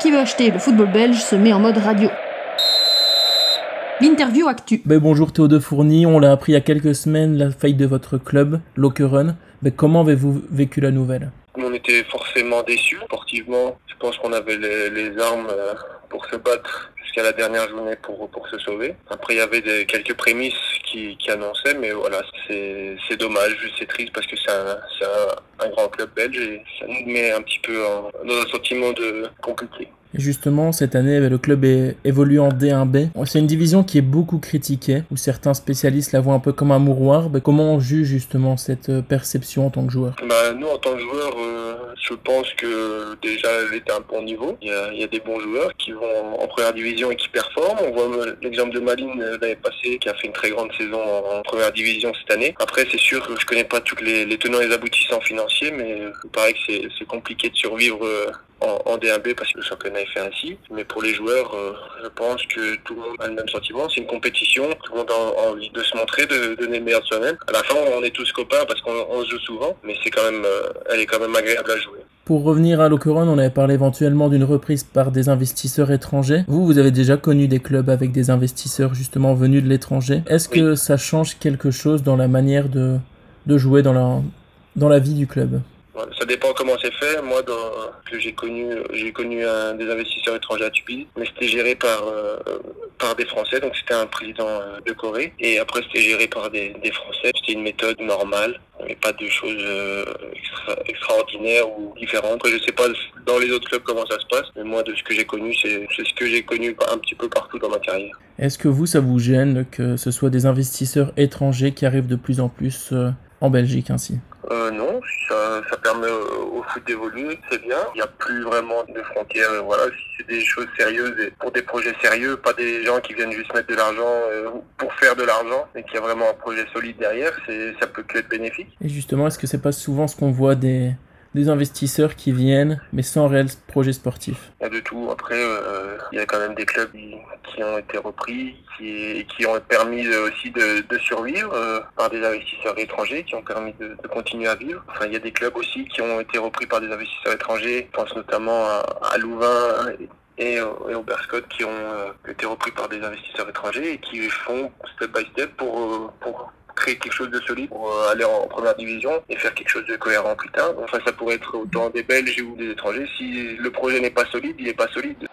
Qui veut acheter le football belge se met en mode radio. L'interview actu. Ben, bonjour Théo de Fourny, on l'a appris il y a quelques semaines, la faillite de votre club, Lokeren. Ben, comment avez-vous vécu la nouvelle? On était forcément déçus sportivement. Je pense qu'on avait les, les armes euh, pour se battre jusqu'à la dernière journée pour, pour se sauver. Après, il y avait des, quelques prémices qui, qui annonçaient, mais voilà, c'est c'est dommage, c'est triste parce que c'est un, un, grand club belge et ça nous met un petit peu dans un sentiment de compliqué. Justement, cette année, ben, le club est évolue en D1B. C'est une division qui est beaucoup critiquée, où certains spécialistes la voient un peu comme un mouroir. Ben, comment on juge justement cette euh, perception en tant que joueur? Bah, nous, en tant que joueurs, euh, je pense que déjà, elle était à un bon niveau. Il y a, des bons joueurs qui vont en première division et qui performent. On voit euh, l'exemple de Maline l'année passée, qui a fait une très grande saison en, première division cette année. Après, c'est sûr que je connais pas tous les, les tenants et les aboutissants financiers, mais il paraît que c'est compliqué de survivre en, en D1B parce que le championnat est fait ainsi. Mais pour les joueurs, euh, je pense que tout le monde a le même sentiment. C'est une compétition. Tout le monde a envie de se montrer, de, de donner le meilleur de soi-même. À la fin, on est tous copains parce qu'on se joue souvent, mais c'est quand même, euh, elle est quand même agréable à jouer. Pour revenir à Lokeren, on avait parlé éventuellement d'une reprise par des investisseurs étrangers. Vous, vous avez déjà connu des clubs avec des investisseurs justement venus de l'étranger. Est-ce que ça change quelque chose dans la manière de, de jouer dans la, dans la vie du club? Dépend comment c'est fait. Moi, dans, que j'ai connu, j'ai connu un, des investisseurs étrangers à Tupi, mais c'était géré par euh, par des Français. Donc c'était un président euh, de Corée, et après c'était géré par des, des Français. C'était une méthode normale. Avait pas de choses euh, extra, extraordinaires ou différentes. Après, je sais pas dans les autres clubs comment ça se passe, mais moi, de ce que j'ai connu, c'est ce que j'ai connu un petit peu partout dans ma carrière. Est-ce que vous, ça vous gêne que ce soit des investisseurs étrangers qui arrivent de plus en plus en Belgique ainsi? Non, ça, ça permet au, foot d'évoluer, c'est bien. Il n'y a plus vraiment de frontières. Voilà, si c'est des choses sérieuses et pour des projets sérieux, pas des gens qui viennent juste mettre de l'argent euh, pour faire de l'argent, mais qu'il y a vraiment un projet solide derrière, ça peut que être bénéfique. Et justement, est-ce que c'est pas souvent ce qu'on voit des, des investisseurs qui viennent mais sans réel projet sportif Il y a de tout. Après, euh, il y a quand même des clubs qui, ont été repris, qui, qui ont permis aussi de, survivre euh, par des investisseurs étrangers, qui ont permis de, continuer à vivre. Enfin, il y a des clubs aussi qui ont été repris par des investisseurs étrangers. Je pense notamment à, Louvain et, au- Berscott qui ont euh, été repris par des investisseurs étrangers et qui font step by step pour quelque chose de solide pour euh, aller en première division et faire quelque chose de cohérent plus tard. Enfin, ça pourrait être autant des Belges ou des étrangers. Si le projet n'est pas solide, il n'est pas solide.